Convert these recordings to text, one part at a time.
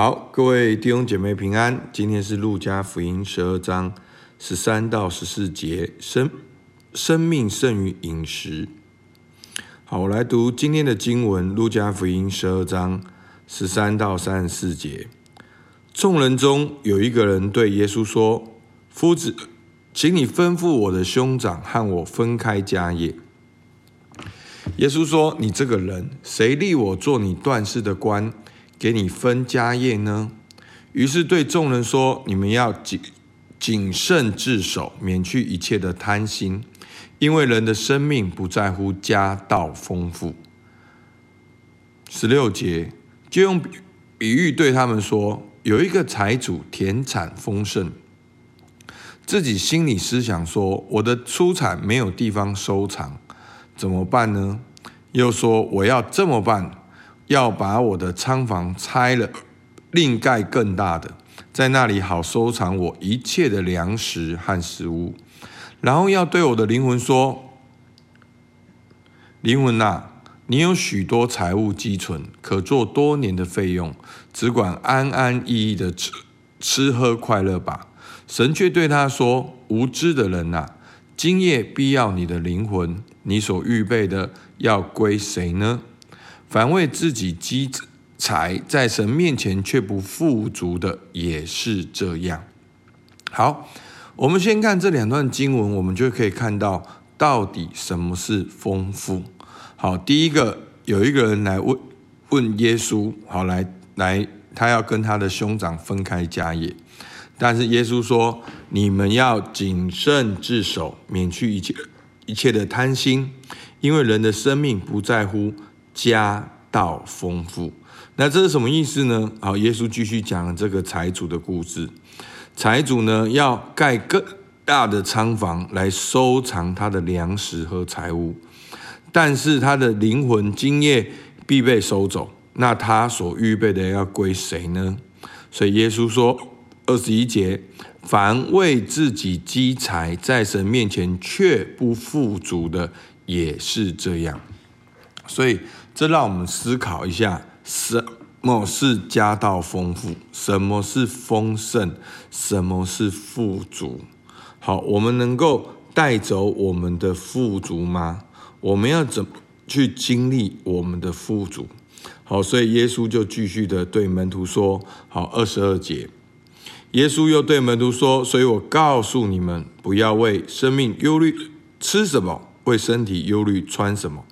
好，各位弟兄姐妹平安。今天是路加福音十二章十三到十四节，生生命胜于饮食。好，我来读今天的经文，路加福音十二章十三到三十四节。众人中有一个人对耶稣说：“夫子，请你吩咐我的兄长和我分开家业。”耶稣说：“你这个人，谁立我做你断事的官？”给你分家业呢？于是对众人说：“你们要谨谨慎自守，免去一切的贪心，因为人的生命不在乎家道丰富。”十六节就用比喻对他们说：“有一个财主田产丰盛，自己心里思想说：我的出产没有地方收藏，怎么办呢？又说我要这么办。”要把我的仓房拆了，另盖更大的，在那里好收藏我一切的粮食和食物。然后要对我的灵魂说：“灵魂啊，你有许多财物积存，可做多年的费用，只管安安逸逸的吃吃喝快乐吧。”神却对他说：“无知的人啊，今夜必要你的灵魂，你所预备的要归谁呢？”凡为自己积财，在神面前却不富足的，也是这样。好，我们先看这两段经文，我们就可以看到到底什么是丰富。好，第一个有一个人来问问耶稣，好，来来，他要跟他的兄长分开家业，但是耶稣说：你们要谨慎自守，免去一切一切的贪心，因为人的生命不在乎。家道丰富，那这是什么意思呢？好，耶稣继续讲这个财主的故事。财主呢，要盖更大的仓房来收藏他的粮食和财物，但是他的灵魂今夜必被收走。那他所预备的要归谁呢？所以耶稣说，二十一节，凡为自己积财，在神面前却不富足的，也是这样。所以。这让我们思考一下，什么是家道丰富？什么是丰盛？什么是富足？好，我们能够带走我们的富足吗？我们要怎么去经历我们的富足？好，所以耶稣就继续的对门徒说：“好，二十二节，耶稣又对门徒说：所以我告诉你们，不要为生命忧虑吃什么，为身体忧虑穿什么。”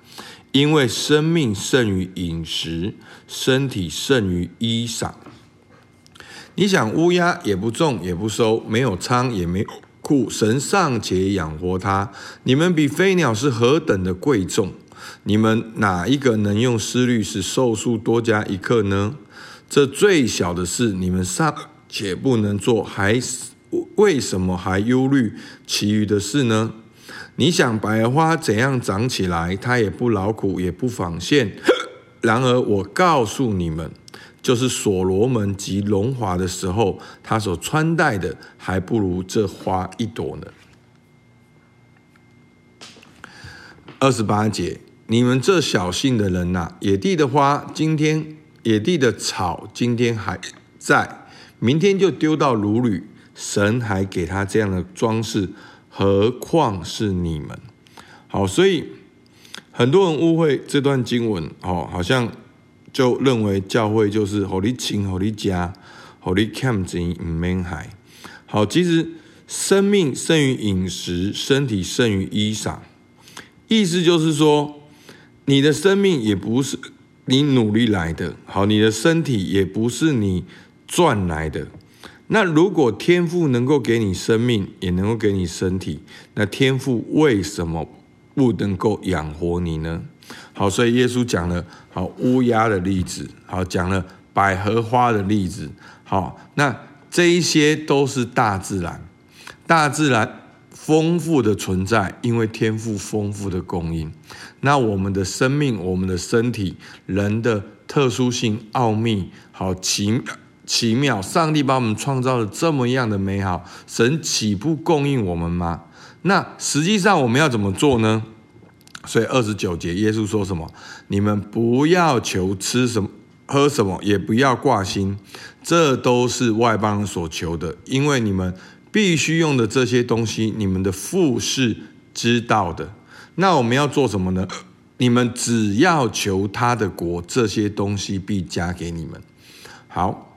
因为生命胜于饮食，身体胜于衣裳。你想乌鸦也不种也不收，没有仓也没有库，神尚且养活它，你们比飞鸟是何等的贵重？你们哪一个能用思虑使寿数多加一刻呢？这最小的事你们尚且不能做，还为什么还忧虑其余的事呢？你想百花怎样长起来？它也不劳苦，也不纺线。然而我告诉你们，就是所罗门极荣华的时候，他所穿戴的还不如这花一朵呢。二十八节，你们这小信的人呐、野地的花今天，野地的草今天还在，明天就丢到炉里。神还给他这样的装饰。何况是你们，好，所以很多人误会这段经文，哦，好像就认为教会就是好你亲，好你家，好你欠钱唔免还。好，其实生命胜于饮食，身体胜于衣裳，意思就是说，你的生命也不是你努力来的，好，你的身体也不是你赚来的。那如果天父能够给你生命，也能够给你身体，那天父为什么不能够养活你呢？好，所以耶稣讲了好乌鸦的例子，好讲了百合花的例子，好，那这一些都是大自然，大自然丰富的存在，因为天父丰富的供应。那我们的生命，我们的身体，人的特殊性、奥秘，好奇妙。奇妙，上帝把我们创造了这么样的美好，神岂不供应我们吗？那实际上我们要怎么做呢？所以二十九节，耶稣说什么？你们不要求吃什么，喝什么，也不要挂心，这都是外邦人所求的，因为你们必须用的这些东西，你们的父是知道的。那我们要做什么呢？你们只要求他的国，这些东西必加给你们。好，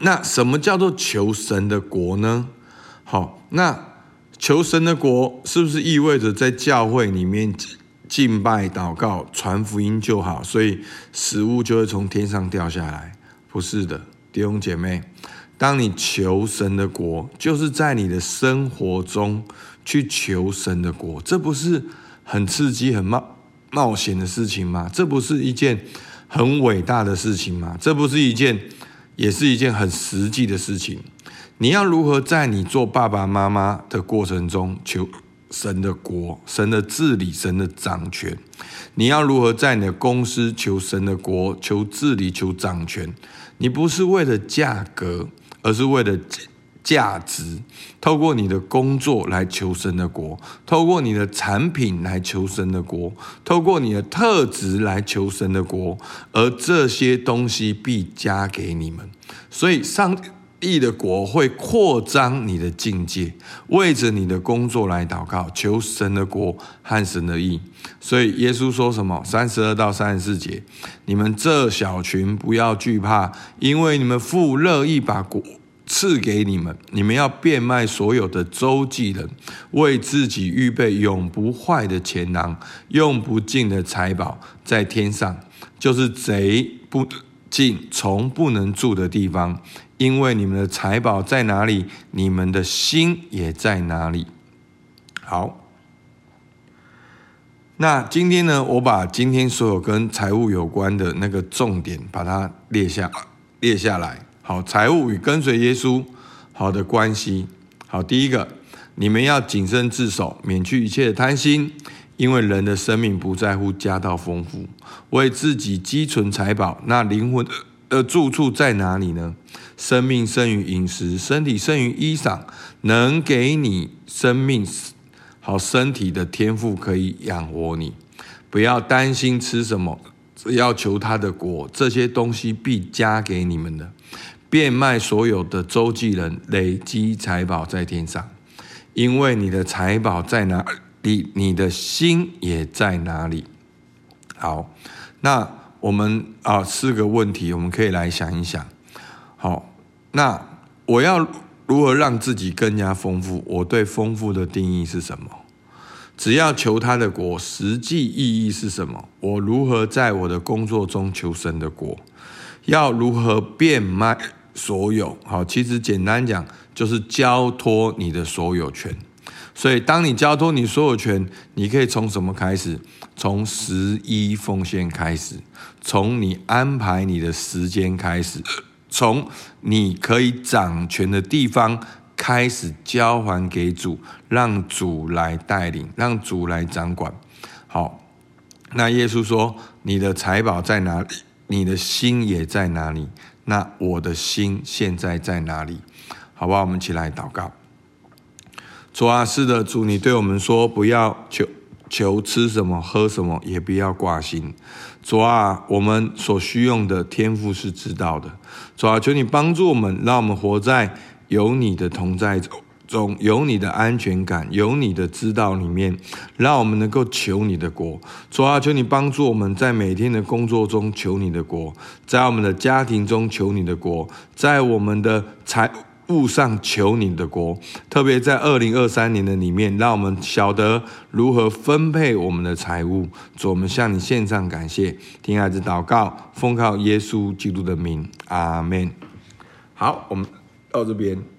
那什么叫做求神的国呢？好，那求神的国是不是意味着在教会里面敬拜、祷告、传福音就好？所以食物就会从天上掉下来？不是的，弟兄姐妹，当你求神的国，就是在你的生活中去求神的国，这不是很刺激、很冒冒险的事情吗？这不是一件很伟大的事情吗？这不是一件，也是一件很实际的事情。你要如何在你做爸爸妈妈的过程中求神的国、神的治理、神的掌权？你要如何在你的公司求神的国、求治理、求掌权？你不是为了价格，而是为了。价值，透过你的工作来求神的国，透过你的产品来求神的国，透过你的特质来求神的国，而这些东西必加给你们。所以，上帝的国会扩张你的境界，为着你的工作来祷告，求神的国和神的义。所以，耶稣说什么？三十二到三十四节，你们这小群不要惧怕，因为你们父乐意把国。赐给你们，你们要变卖所有的周济人，为自己预备永不坏的钱囊，用不尽的财宝在天上，就是贼不进、虫不能住的地方。因为你们的财宝在哪里，你们的心也在哪里。好，那今天呢，我把今天所有跟财务有关的那个重点，把它列下列下来。好，财务与跟随耶稣好的关系。好，第一个，你们要谨慎自守，免去一切的贪心，因为人的生命不在乎家道丰富，为自己积存财宝。那灵魂的住处在哪里呢？生命胜于饮食，身体胜于衣裳。能给你生命好身体的天赋可以养活你，不要担心吃什么，只要求他的果，这些东西必加给你们的。变卖所有的周记人，累积财宝在天上，因为你的财宝在哪里，你的心也在哪里。好，那我们啊四个问题，我们可以来想一想。好，那我要如何让自己更加丰富？我对丰富的定义是什么？只要求他的果，实际意义是什么？我如何在我的工作中求神的果？要如何变卖？所有好，其实简单讲就是交托你的所有权。所以，当你交托你所有权，你可以从什么开始？从十一奉献开始，从你安排你的时间开始，从你可以掌权的地方开始交还给主，让主来带领，让主来掌管。好，那耶稣说：“你的财宝在哪里？你的心也在哪里？”那我的心现在在哪里？好吧？我们一起来祷告。主啊，是的，主，你对我们说，不要求求吃什么喝什么，也不要挂心。主啊，我们所需用的天赋是知道的。主啊，求你帮助我们，让我们活在有你的同在中。中有你的安全感，有你的知道里面，让我们能够求你的国。主啊，求你帮助我们在每天的工作中求你的国，在我们的家庭中求你的国，在我们的财务上求你的国。特别在二零二三年的里面，让我们晓得如何分配我们的财物。主，我们向你献上感谢，听孩子祷告，奉靠耶稣基督的名，阿门。好，我们到这边。